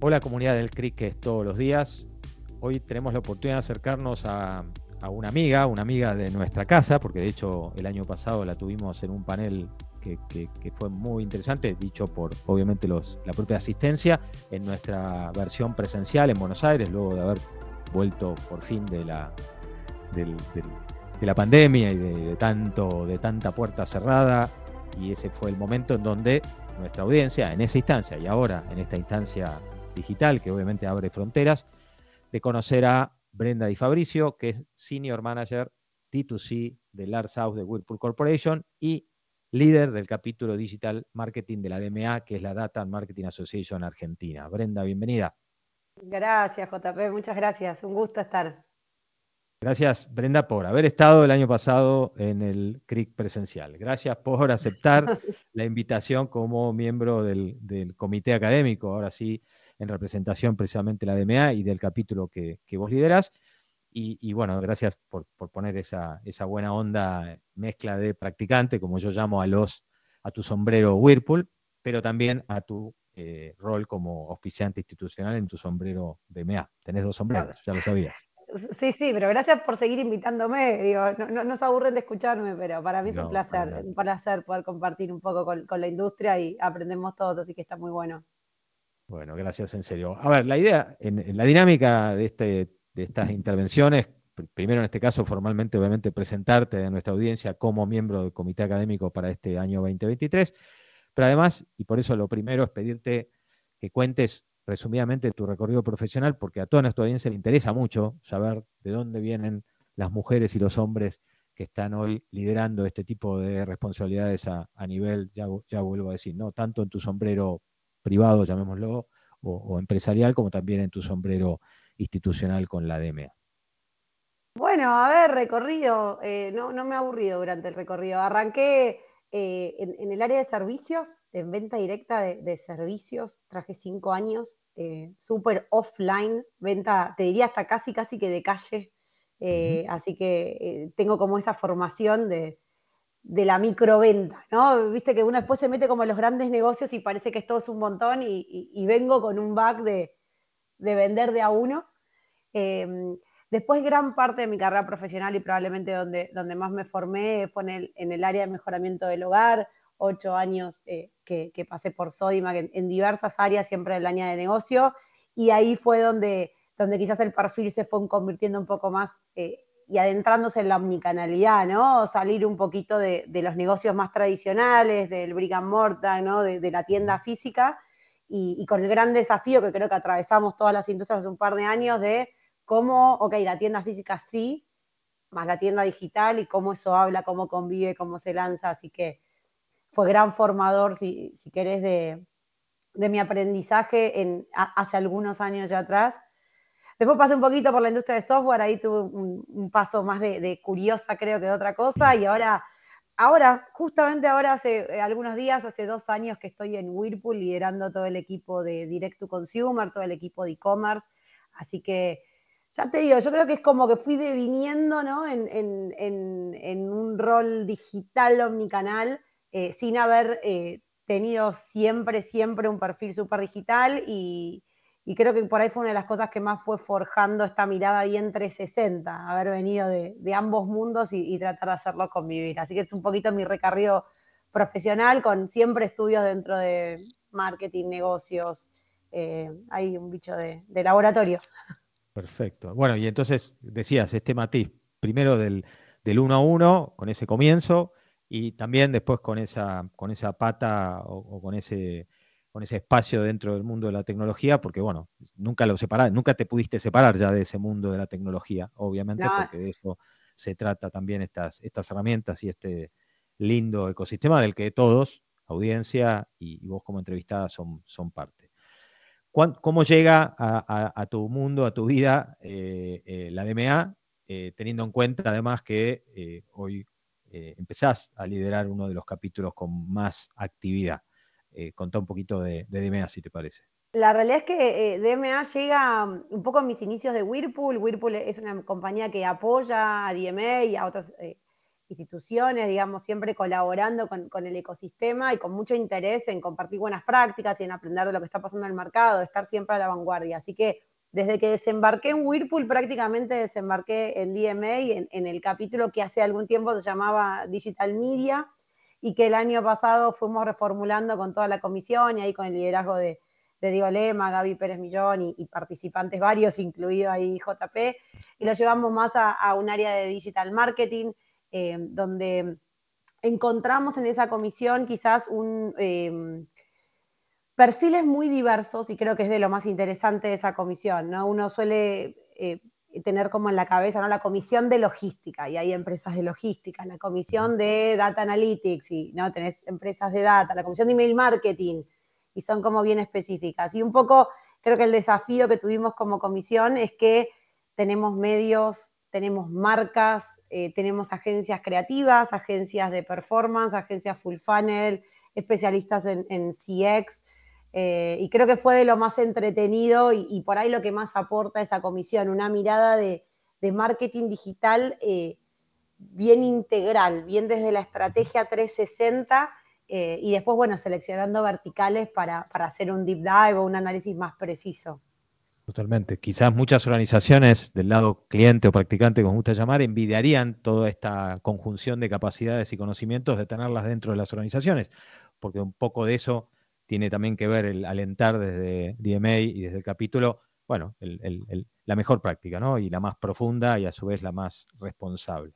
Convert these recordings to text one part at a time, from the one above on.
Hola comunidad del es todos los días. Hoy tenemos la oportunidad de acercarnos a, una amiga, una amiga de nuestra casa, porque de hecho el año pasado la tuvimos en un panel que, fue muy interesante, dicho por obviamente los, la propia asistencia, en nuestra versión presencial en Buenos Aires, luego de haber vuelto por fin de la, de la pandemia y de, tanto, de tanta puerta cerrada. Y ese fue el momento en donde nuestra audiencia, en esa instancia y ahora en esta instancia digital, que obviamente abre fronteras, de conocer a Brenda Di Fabricio, que es Senior Manager D2C de Lars South de Whirlpool Corporation y líder del capítulo Digital Marketing de la DMA, que es la Data Marketing Association Argentina. Brenda, bienvenida. Gracias, JP, muchas gracias. Un gusto estar. Gracias, Brenda, por haber estado el año pasado en el CRIC presencial. Gracias por aceptar la invitación como miembro del, comité académico, ahora sí, en representación precisamente de la DMA y del capítulo que, vos lideras. Y, bueno, gracias por, poner esa, buena onda mezcla de practicante, como yo llamo a los a tu sombrero Whirlpool, pero también a tu eh, rol como auspiciante institucional en tu sombrero DMA. Tenés dos sombreros, ya lo sabías. Sí, sí, pero gracias por seguir invitándome. Digo, no, no, se aburren de escucharme, pero para mí es un placer, un placer poder compartir un poco con, la industria y aprendemos todos, así que está muy bueno. Bueno, gracias en serio. A ver, la idea, en, la dinámica de, este, de estas intervenciones, primero en este caso formalmente, obviamente, presentarte a nuestra audiencia como miembro del comité académico para este año 2023, pero además, y por eso lo primero es pedirte que cuentes resumidamente tu recorrido profesional, porque a toda nuestra audiencia le interesa mucho saber de dónde vienen las mujeres y los hombres que están hoy liderando este tipo de responsabilidades a, nivel, ya, ya, vuelvo a decir, no tanto en tu sombrero privado, llamémoslo, o, empresarial, como también en tu sombrero institucional con la DMA. Bueno, a ver, recorrido, eh, no, no, me he aburrido durante el recorrido. Arranqué eh, en, el área de servicios, en venta directa de, servicios, traje cinco años, eh, súper offline, venta, te diría hasta casi, casi que de calle. Eh, así que tengo como esa formación de, la microventa, ¿no? Viste que uno después se mete como en los grandes negocios y parece que esto es un montón y, vengo con un back de, vender de a uno. Em, Después, gran parte de mi carrera profesional y probablemente donde, donde más me formé fue en el, área de mejoramiento del hogar, ocho años eh, que, pasé por Sodimac en, diversas áreas, siempre del área de negocio, y ahí fue donde, donde quizás el perfil se fue convirtiendo un poco más eh, y adentrándose en la omnicanalidad, ¿no? Salir un poquito de, los negocios más tradicionales, del brick and mortar, ¿no? De, la tienda física, y, y, con el gran desafío que creo que atravesamos todas las industrias hace un par de años de cómo, ok, la tienda física sí, más la tienda digital y cómo eso habla, cómo convive, cómo se lanza. Así que fue gran formador, si, si querés, de, mi aprendizaje en, hace algunos años ya atrás. Después pasé un poquito por la industria de software, ahí tuve un, paso más de, curiosa, creo que de otra cosa, y ahora, ahora, justamente ahora, hace eh, algunos días, hace dos años que estoy en Whirlpool liderando todo el equipo de Direct to Consumer, todo el equipo de e-commerce, así que ya te digo, yo creo que es como que fui deviniendo ¿no? en, un rol digital omnicanal eh, sin haber eh, tenido siempre, siempre un perfil súper digital y, creo que por ahí fue una de las cosas que más fue forjando esta mirada bien 360, haber venido de, ambos mundos y, tratar de hacerlo convivir. Así que es un poquito mi recorrido profesional con siempre estudios dentro de marketing, negocios. Eh, hay un bicho de laboratorio. Perfecto. Bueno, y entonces decías este matiz, primero del, del uno a uno, con ese comienzo, y también después con esa, con esa pata o, con ese con ese espacio dentro del mundo de la tecnología, porque bueno, nunca lo separas, nunca te pudiste separar ya de ese mundo de la tecnología, obviamente, porque de eso se trata también estas, estas herramientas y este lindo ecosistema del que todos, audiencia y, vos como entrevistada, son, son parte. ¿Cómo llega a, tu mundo, a tu vida, eh, eh, la DMA, eh, teniendo en cuenta además que hoy empezás a liderar uno de los capítulos con más actividad? Contá un poquito de, DMA, si te parece. La realidad es que DMA llega mm, un poco a mis inicios de Whirlpool. Whirlpool es una compañía que apoya a DMA y a otros instituciones, digamos, siempre colaborando con, el ecosistema y con mucho interés en compartir buenas prácticas y en aprender de lo que está pasando en el mercado, de estar siempre a la vanguardia. Así que desde que desembarqué en Whirlpool, prácticamente desembarqué en DMA, en, en el capítulo que hace algún tiempo se llamaba Digital Media y que el año pasado fuimos reformulando con toda la comisión y ahí con el liderazgo de, de Diego Lema, Gaby Pérez Millón y, participantes varios, incluido ahí JP, y lo llevamos más a, un área de digital marketing, eh, donde encontramos en esa comisión quizás un, eh, perfiles muy diversos y creo que es de lo más interesante de esa comisión, ¿no? Uno suele eh, tener como en la cabeza, ¿no? La comisión de logística, y hay empresas de logística, la comisión de data analytics, y ¿no? tenés empresas de data, la comisión de email marketing, y son como bien específicas. Y un poco creo que el desafío que tuvimos como comisión es que tenemos medios, tenemos marcas, eh, tenemos agencias creativas, agencias de performance, agencias full funnel, especialistas en, CX, eh, y creo que fue de lo más entretenido y, por ahí lo que más aporta esa comisión, una mirada de, marketing digital eh, bien integral, bien desde la estrategia 360 eh, y después, bueno, seleccionando verticales para, hacer un deep dive o un análisis más preciso. Totalmente. Quizás muchas organizaciones del lado cliente o practicante, como gusta llamar, envidiarían toda esta conjunción de capacidades y conocimientos de tenerlas dentro de las organizaciones, porque un poco de eso tiene también que ver el alentar desde DMA y desde el capítulo, bueno, la mejor práctica, ¿no? Y la más profunda y a su vez la más responsable.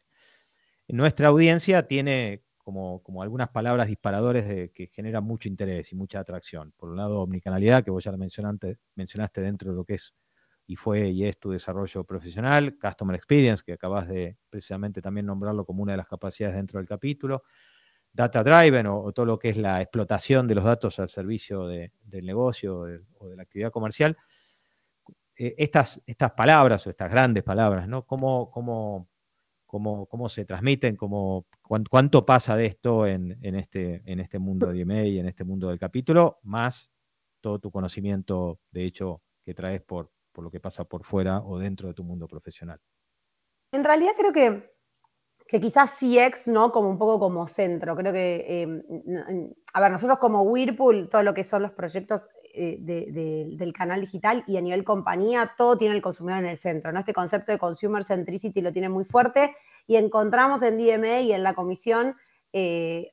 Nuestra audiencia tiene como, algunas palabras disparadores que generan mucho interés y mucha atracción. Por un lado, omnicanalidad, que vos ya la mencionaste, mencionaste dentro de lo que es y fue y es tu desarrollo profesional, Customer Experience, que acabas de precisamente también nombrarlo como una de las capacidades dentro del capítulo, Data Driven o, todo lo que es la explotación de los datos al servicio del negocio o de la actividad comercial. Eh, estas, estas palabras o estas grandes palabras, ¿no? ¿Cómo, cómo cómo, se transmiten, cómo, cuánto pasa de esto en, este, en este mundo de EMA y en este mundo del capítulo, más todo tu conocimiento, de hecho, que traes por, por lo que pasa por fuera o dentro de tu mundo profesional. En realidad creo que, que quizás CX, ¿no? Como un poco como centro. Creo que, em, a ver, nosotros como Whirlpool, todo lo que son los proyectos eh, del canal digital y a nivel compañía, todo tiene el consumidor en el centro. ¿no? Este concepto de consumer centricity lo tiene muy fuerte y encontramos en DMA y en la comisión eh,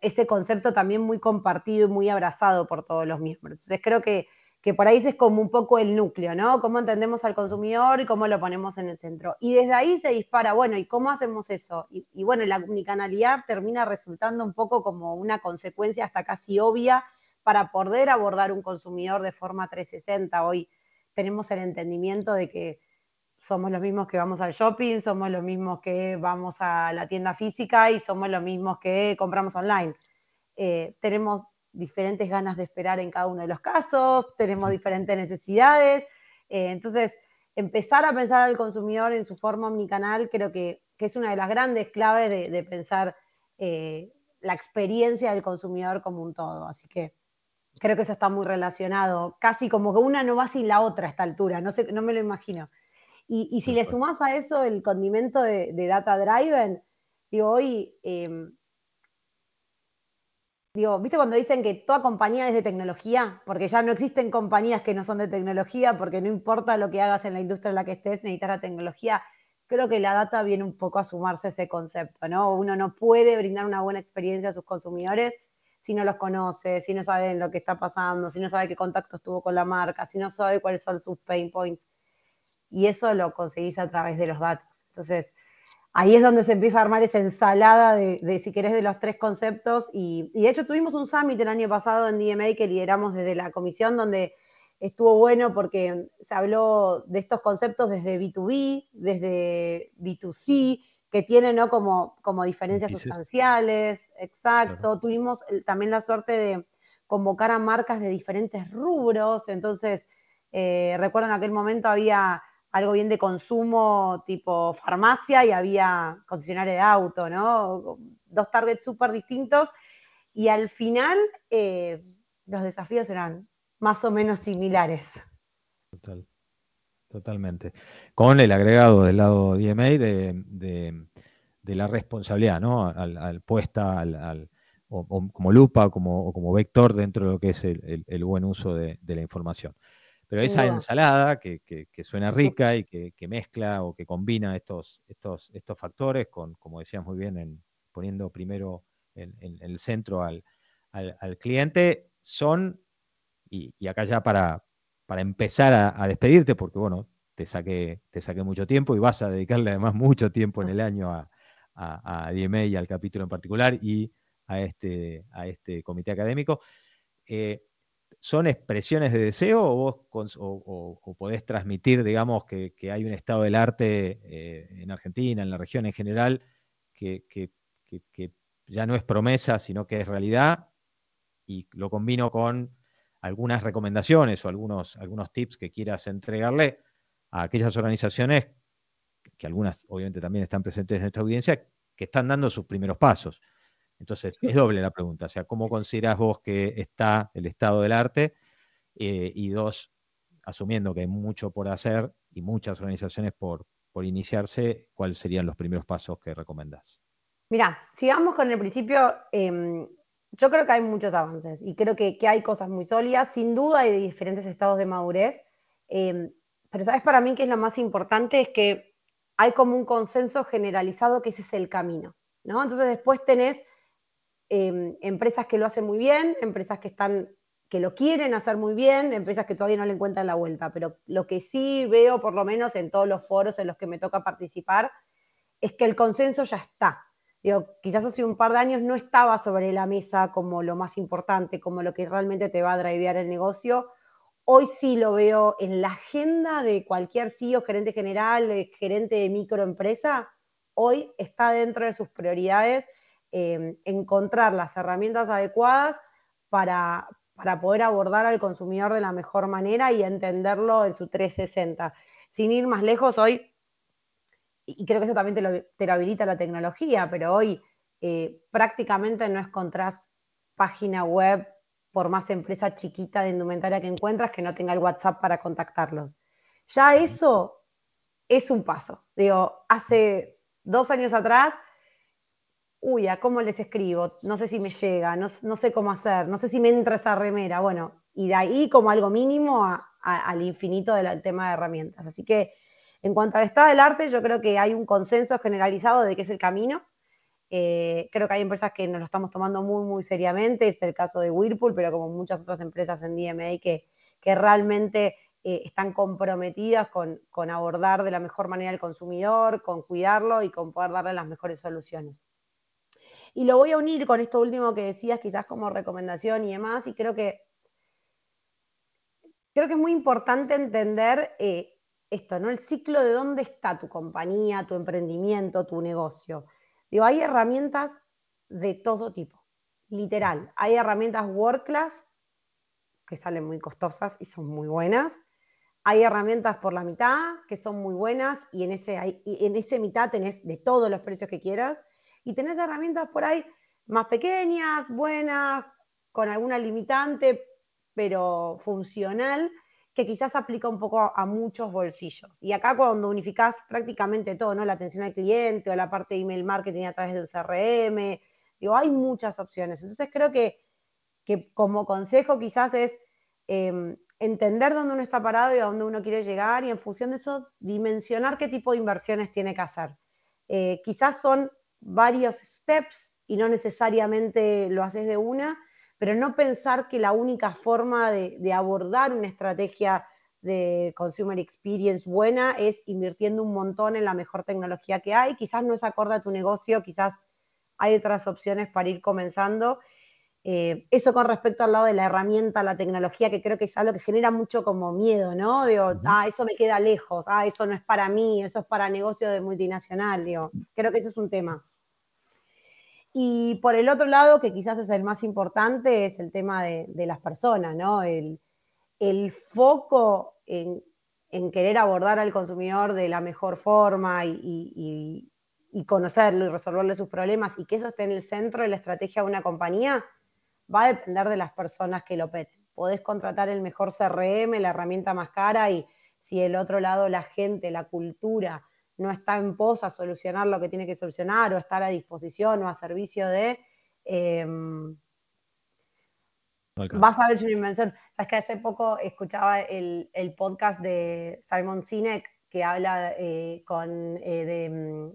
ese concepto también muy compartido y muy abrazado por todos los miembros. Entonces creo que, que por ahí es como un poco el núcleo, ¿no? Cómo entendemos al consumidor y cómo lo ponemos en el centro. Y desde ahí se dispara, bueno, ¿y cómo hacemos eso? Y, bueno, la omnicanalidad termina resultando un poco como una consecuencia hasta casi obvia para poder abordar un consumidor de forma 360. Hoy tenemos el entendimiento de que somos los mismos que vamos al shopping, somos los mismos que vamos a la tienda física y somos los mismos que compramos online. Eh, tenemos diferentes ganas de esperar en cada uno de los casos, tenemos diferentes necesidades. Eh, entonces, empezar a pensar al consumidor en su forma omnicanal creo que, es una de las grandes claves de, pensar eh, la experiencia del consumidor como un todo. Así que creo que eso está muy relacionado, casi como que una no va sin la otra a esta altura, no, sé, no me lo imagino. Y, si le sumás a eso el condimento de, Data Driven, digo, hoy, em, digo, ¿viste cuando dicen que toda compañía es de tecnología? Porque ya no existen compañías que no son de tecnología, porque no importa lo que hagas en la industria en la que estés, necesitas la tecnología. Creo que la data viene un poco a sumarse a ese concepto, ¿no? Uno no puede brindar una buena experiencia a sus consumidores si no los conoce, si no saben lo que está pasando, si no sabe qué contactos tuvo con la marca, si no sabe cuáles son sus pain points. Y eso lo conseguís a través de los datos. Entonces, ahí es donde se empieza a armar esa ensalada de, si querés, de los tres conceptos. Y, de hecho tuvimos un summit el año pasado en DMA que lideramos desde la comisión, donde estuvo bueno porque se habló de estos conceptos desde B2B, desde B2C, que tiene ¿no? como, como diferencias sustanciales, exacto. Tuvimos también la suerte de convocar a marcas de diferentes rubros, entonces, eh, recuerdo en aquel momento había algo bien de consumo tipo farmacia y había concesionario de auto, ¿no? Dos targets súper distintos y al final eh, los desafíos eran más o menos similares. Total. Totalmente. Con el agregado del lado DMA de, la responsabilidad, ¿no? Al, puesta al, o, como lupa o como vector dentro de lo que es el, buen uso de, la información. Pero esa ensalada que, suena rica y que, mezcla o que combina estos, estos, estos factores con, como decías muy bien, en, poniendo primero en, el centro al, cliente, son, y, acá ya para, para empezar a, despedirte, porque bueno, te saqué, te saqué mucho tiempo y vas a dedicarle además mucho tiempo en el año a, a, DMA y al capítulo en particular y a este, a este comité académico. Eh, ¿Son expresiones de deseo o vos o, podés transmitir, digamos, que, hay un estado del arte eh, en Argentina, en la región en general, que, ya no es promesa, sino que es realidad? Y lo combino con algunas recomendaciones o algunos, algunos tips que quieras entregarle a aquellas organizaciones, que algunas obviamente también están presentes en nuestra audiencia, que están dando sus primeros pasos. Entonces, es doble la pregunta, o sea, ¿cómo consideras vos que está el estado del arte? Eh, y dos, asumiendo que hay mucho por hacer y muchas organizaciones por, por iniciarse, ¿cuáles serían los primeros pasos que recomendás? Mira, sigamos con el principio. Em, yo creo que hay muchos avances y creo que, hay cosas muy sólidas. Sin duda hay diferentes estados de madurez. Em, pero, ¿sabes para mí que es lo más importante? Es que hay como un consenso generalizado que ese es el camino. ¿no? Entonces, después tenés Em, empresas que lo hacen muy bien, empresas que están que lo quieren hacer muy bien, empresas que todavía no le encuentran la vuelta, pero lo que sí veo, por lo menos en todos los foros en los que me toca participar, es que el consenso ya está. Digo, quizás hace un par de años no estaba sobre la mesa como lo más importante, como lo que realmente te va a drivear el negocio. Hoy sí lo veo en la agenda de cualquier CEO, gerente general, eh, gerente de microempresa, hoy está dentro de sus prioridades Em, encontrar las herramientas adecuadas para, poder abordar al consumidor de la mejor manera y entenderlo en su 360. Sin ir más lejos, hoy, y creo que eso también te lo, habilita la tecnología, pero hoy eh, prácticamente no encontrás página web por más empresa chiquita de indumentaria que encuentras que no tenga el WhatsApp para contactarlos. Ya eso es un paso. Digo, hace dos años atrás uy, ¿a cómo les escribo? No sé si me llega, no, sé cómo hacer, no sé si me entra esa remera. Bueno, y de ahí como algo mínimo al infinito del tema de herramientas. Así que en cuanto al estado del arte, yo creo que hay un consenso generalizado de que es el camino. Eh, creo que hay empresas que nos lo estamos tomando muy, muy seriamente, es el caso de Whirlpool, pero como muchas otras empresas en DMA que, que realmente eh, están comprometidas con, con abordar de la mejor manera al consumidor, con cuidarlo y con poder darle las mejores soluciones. Y lo voy a unir con esto último que decías, quizás como recomendación y demás, y creo que, creo que es muy importante entender eh, esto, ¿no? El ciclo de dónde está tu compañía, tu emprendimiento, tu negocio. Digo, hay herramientas de todo tipo, literal. Hay herramientas world class que salen muy costosas y son muy buenas. Hay herramientas por la mitad que son muy buenas y en ese, en ese mitad tenés de todos los precios que quieras y tenés herramientas por ahí más pequeñas, buenas, con alguna limitante, pero funcional, que quizás aplica un poco a, muchos bolsillos. Y acá cuando unificás prácticamente todo, ¿no? La atención al cliente o la parte de email marketing a través del CRM, digo, hay muchas opciones. Entonces creo que, como consejo quizás es em, entender dónde uno está parado y a dónde uno quiere llegar y en función de eso dimensionar qué tipo de inversiones tiene que hacer. Eh, quizás son varios steps y no necesariamente lo haces de una, pero no pensar que la única forma de, abordar una estrategia de consumer experience buena es invirtiendo un montón en la mejor tecnología que hay. Quizás no es acorde a tu negocio, quizás hay otras opciones para ir comenzando. Eh, eso con respecto al lado de la herramienta, la tecnología, que creo que es algo que genera mucho como miedo, ¿no? Digo, ah, eso me queda lejos, ah, eso no es para mí, eso es para negocio de multinacional, digo, creo que ese es un tema. Y por el otro lado, que quizás es el más importante, es el tema de, las personas, ¿no? El, foco en, querer abordar al consumidor de la mejor forma y, conocerlo y resolverle sus problemas y que eso esté en el centro de la estrategia de una compañía, va a depender de las personas que lo peten. Podés contratar el mejor CRM, la herramienta más cara y si el otro lado, la gente, la cultura, no está en pos a solucionar lo que tiene que solucionar o estar a disposición o a servicio de... Em, vas a ver una invención. Sabes que hace poco escuchaba el, podcast de Simon Sinek que habla eh, con, eh, de, mm,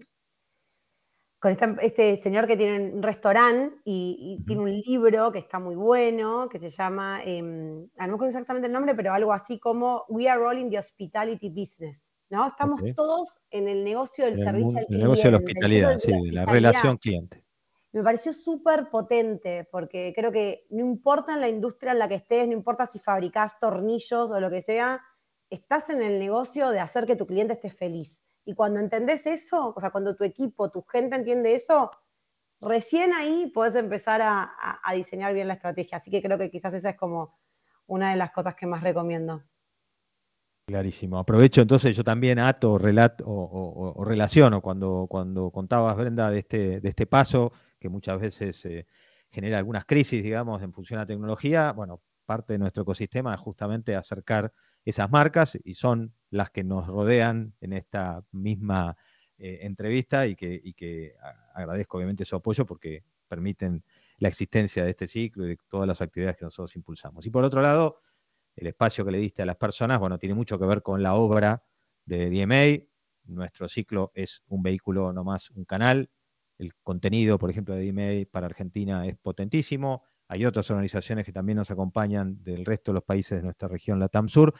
con este, señor que tiene un restaurante y, tiene un libro que está muy bueno, que se llama, eh, no me acuerdo exactamente el nombre, pero algo así como We are all in the hospitality business. ¿No? Estamos todos en el negocio del servicio al cliente. El negocio de la hospitalidad, sí, de la relación cliente. Me pareció súper potente, porque creo que no importa en la industria en la que estés, no importa si fabricás tornillos o lo que sea, estás en el negocio de hacer que tu cliente esté feliz. Y cuando entendés eso, o sea, cuando tu equipo, tu gente entiende eso, recién ahí puedes empezar a, a diseñar bien la estrategia. Así que creo que quizás esa es como una de las cosas que más recomiendo. Clarísimo. Aprovecho entonces, yo también ato relato, o, relaciono cuando, cuando contabas, Brenda, de este, de este paso que muchas veces eh, genera algunas crisis, digamos, en función a tecnología. Bueno, parte de nuestro ecosistema es justamente acercar esas marcas y son las que nos rodean en esta misma eh, entrevista y que, y que agradezco obviamente su apoyo porque permiten la existencia de este ciclo y de todas las actividades que nosotros impulsamos. Y por otro lado, el espacio que le diste a las personas, bueno, tiene mucho que ver con la obra de DMA. Nuestro ciclo es un vehículo, no más un canal. El contenido, por ejemplo, de DMA para Argentina es potentísimo. Hay otras organizaciones que también nos acompañan del resto de los países de nuestra región, la TAM Sur.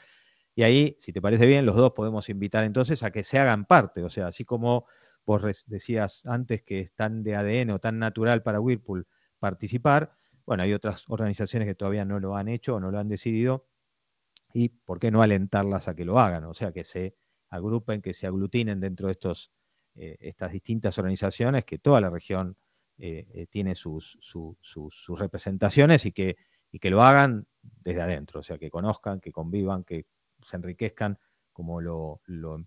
Y ahí, si te parece bien, los dos podemos invitar entonces a que se hagan parte. O sea, así como vos decías antes que es tan de ADN o tan natural para Whirlpool participar, bueno, hay otras organizaciones que todavía no lo han hecho o no lo han decidido y por qué no alentarlas a que lo hagan, o sea, que se agrupen, que se aglutinen dentro de estos, eh, estas distintas organizaciones, que toda la región eh, eh, tiene sus, sus, representaciones y que, y que lo hagan desde adentro, o sea, que conozcan, que convivan, que se enriquezcan como lo, lo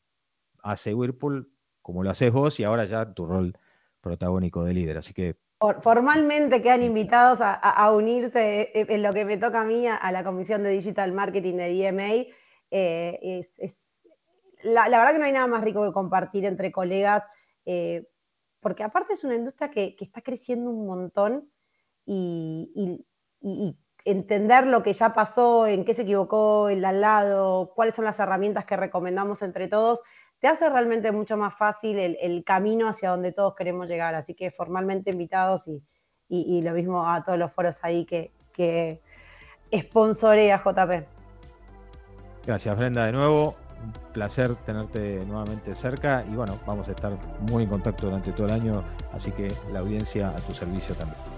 hace Whirlpool, como lo haces vos y ahora ya tu rol protagónico de líder. Así que Formalmente quedan invitados a, unirse eh, en lo que me toca a mí a, la Comisión de Digital Marketing de DMA. Eh, la, verdad que no hay nada más rico que compartir entre colegas, eh, porque aparte es una industria que, está creciendo un montón y, entender lo que ya pasó, en qué se equivocó el al lado, cuáles son las herramientas que recomendamos entre todos, te hace realmente mucho más fácil el, camino hacia donde todos queremos llegar. Así que formalmente invitados y, lo mismo a todos los foros ahí que, que sponsorea JP. Gracias Brenda de nuevo, un placer tenerte nuevamente cerca y bueno, vamos a estar muy en contacto durante todo el año, así que la audiencia a tu servicio también.